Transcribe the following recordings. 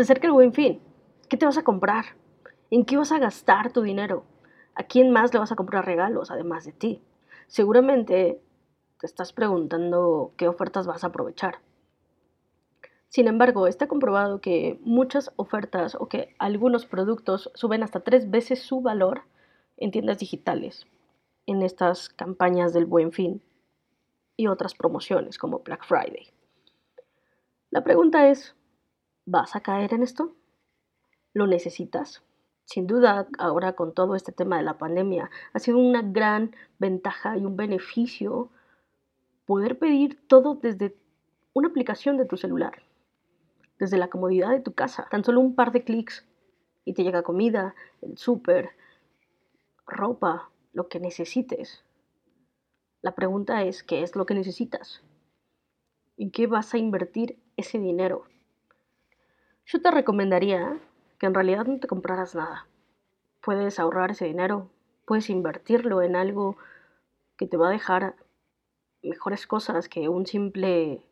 Se acerca el buen fin. ¿Qué te vas a comprar? ¿En qué vas a gastar tu dinero? ¿A quién más le vas a comprar regalos además de ti? Seguramente te estás preguntando qué ofertas vas a aprovechar. Sin embargo, está comprobado que muchas ofertas o que algunos productos suben hasta tres veces su valor en tiendas digitales, en estas campañas del buen fin y otras promociones como Black Friday. La pregunta es, ¿vas a caer en esto? ¿Lo necesitas? Sin duda, ahora con todo este tema de la pandemia, ha sido una gran ventaja y un beneficio poder pedir todo desde una aplicación de tu celular desde la comodidad de tu casa. Tan solo un par de clics y te llega comida, el súper, ropa, lo que necesites. La pregunta es, ¿qué es lo que necesitas? ¿En qué vas a invertir ese dinero? Yo te recomendaría que en realidad no te compraras nada. Puedes ahorrar ese dinero, puedes invertirlo en algo que te va a dejar mejores cosas que un simple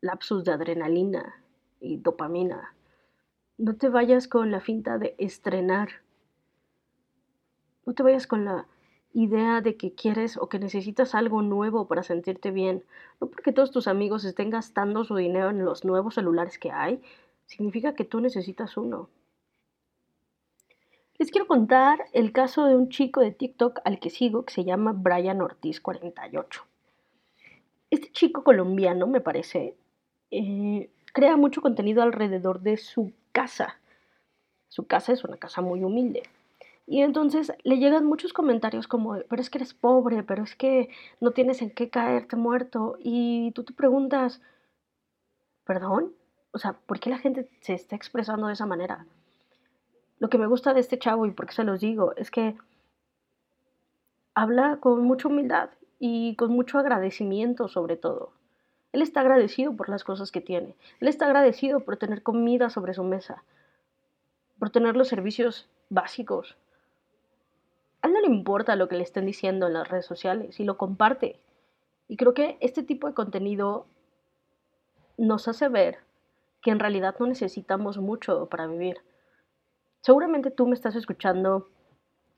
lapsus de adrenalina y dopamina. No te vayas con la finta de estrenar. No te vayas con la idea de que quieres o que necesitas algo nuevo para sentirte bien. No porque todos tus amigos estén gastando su dinero en los nuevos celulares que hay, significa que tú necesitas uno. Les quiero contar el caso de un chico de TikTok al que sigo que se llama Brian Ortiz 48. Este chico colombiano, me parece, eh, crea mucho contenido alrededor de su casa. Su casa es una casa muy humilde. Y entonces le llegan muchos comentarios como, pero es que eres pobre, pero es que no tienes en qué caerte muerto. Y tú te preguntas, ¿perdón? O sea, ¿por qué la gente se está expresando de esa manera? Lo que me gusta de este chavo y por qué se los digo es que habla con mucha humildad y con mucho agradecimiento sobre todo. Él está agradecido por las cosas que tiene. Él está agradecido por tener comida sobre su mesa, por tener los servicios básicos. Importa lo que le estén diciendo en las redes sociales y lo comparte. Y creo que este tipo de contenido nos hace ver que en realidad no necesitamos mucho para vivir. Seguramente tú me estás escuchando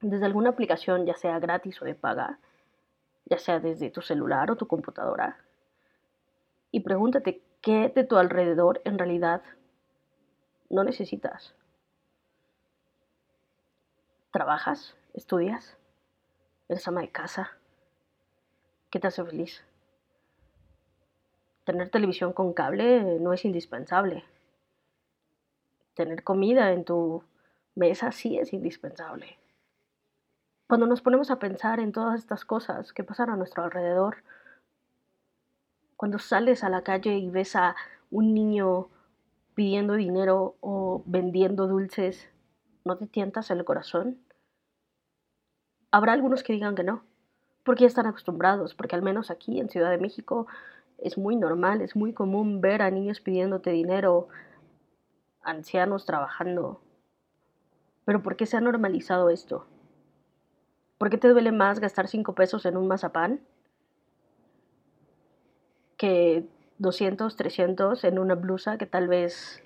desde alguna aplicación, ya sea gratis o de paga, ya sea desde tu celular o tu computadora y pregúntate qué de tu alrededor en realidad no necesitas. ¿Trabajas? ¿Estudias? ¿Eres ama de casa? ¿Qué te hace feliz? Tener televisión con cable no es indispensable. Tener comida en tu mesa sí es indispensable. Cuando nos ponemos a pensar en todas estas cosas que pasan a nuestro alrededor, cuando sales a la calle y ves a un niño pidiendo dinero o vendiendo dulces, ¿no te tientas el corazón? Habrá algunos que digan que no, porque ya están acostumbrados, porque al menos aquí en Ciudad de México es muy normal, es muy común ver a niños pidiéndote dinero, ancianos trabajando. Pero ¿por qué se ha normalizado esto? ¿Por qué te duele más gastar cinco pesos en un mazapán que 200, 300 en una blusa que tal vez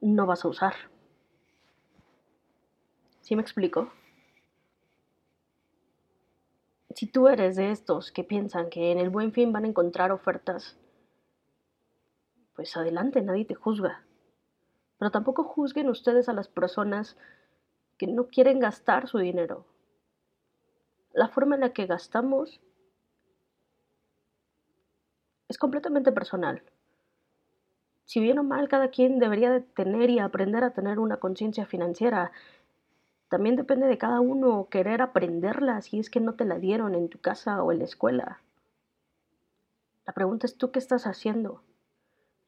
no vas a usar. ¿Sí me explico? Si tú eres de estos que piensan que en el buen fin van a encontrar ofertas, pues adelante, nadie te juzga. Pero tampoco juzguen ustedes a las personas que no quieren gastar su dinero. La forma en la que gastamos es completamente personal. Si bien o mal, cada quien debería de tener y aprender a tener una conciencia financiera. También depende de cada uno querer aprenderla si es que no te la dieron en tu casa o en la escuela. La pregunta es tú qué estás haciendo.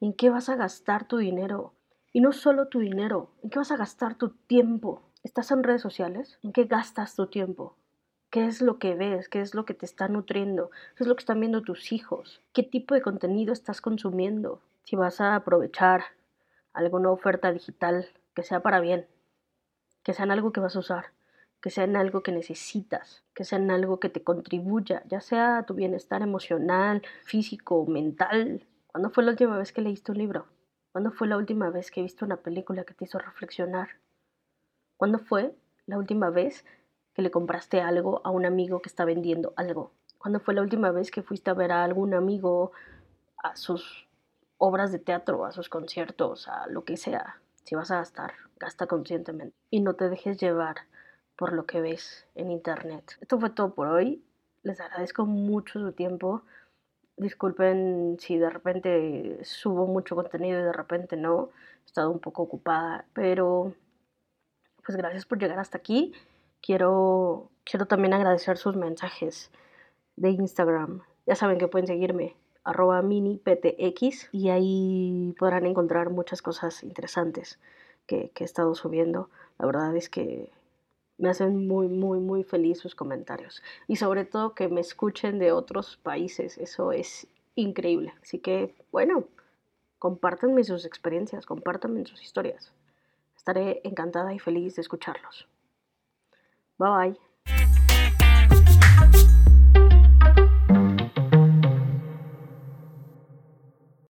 ¿En qué vas a gastar tu dinero? Y no solo tu dinero, ¿en qué vas a gastar tu tiempo? ¿Estás en redes sociales? ¿En qué gastas tu tiempo? ¿Qué es lo que ves? ¿Qué es lo que te está nutriendo? ¿Qué es lo que están viendo tus hijos? ¿Qué tipo de contenido estás consumiendo? Si vas a aprovechar alguna oferta digital que sea para bien, que sea en algo que vas a usar, que sea en algo que necesitas, que sea en algo que te contribuya, ya sea tu bienestar emocional, físico, mental, ¿Cuándo fue la última vez que leíste un libro? ¿Cuándo fue la última vez que viste una película que te hizo reflexionar? ¿Cuándo fue la última vez que le compraste algo a un amigo que está vendiendo algo? ¿Cuándo fue la última vez que fuiste a ver a algún amigo a sus obras de teatro, a sus conciertos, a lo que sea? Si vas a gastar, gasta conscientemente y no te dejes llevar por lo que ves en internet. Esto fue todo por hoy. Les agradezco mucho su tiempo. Disculpen si de repente subo mucho contenido y de repente no. He estado un poco ocupada, pero pues gracias por llegar hasta aquí. Quiero, quiero también agradecer sus mensajes de Instagram. Ya saben que pueden seguirme arroba miniptx y ahí podrán encontrar muchas cosas interesantes que, he estado subiendo. La verdad es que me hacen muy, muy, muy feliz sus comentarios. Y sobre todo que me escuchen de otros países. Eso es increíble. Así que, bueno, compártanme sus experiencias, compártanme sus historias. Estaré encantada y feliz de escucharlos. Bye bye.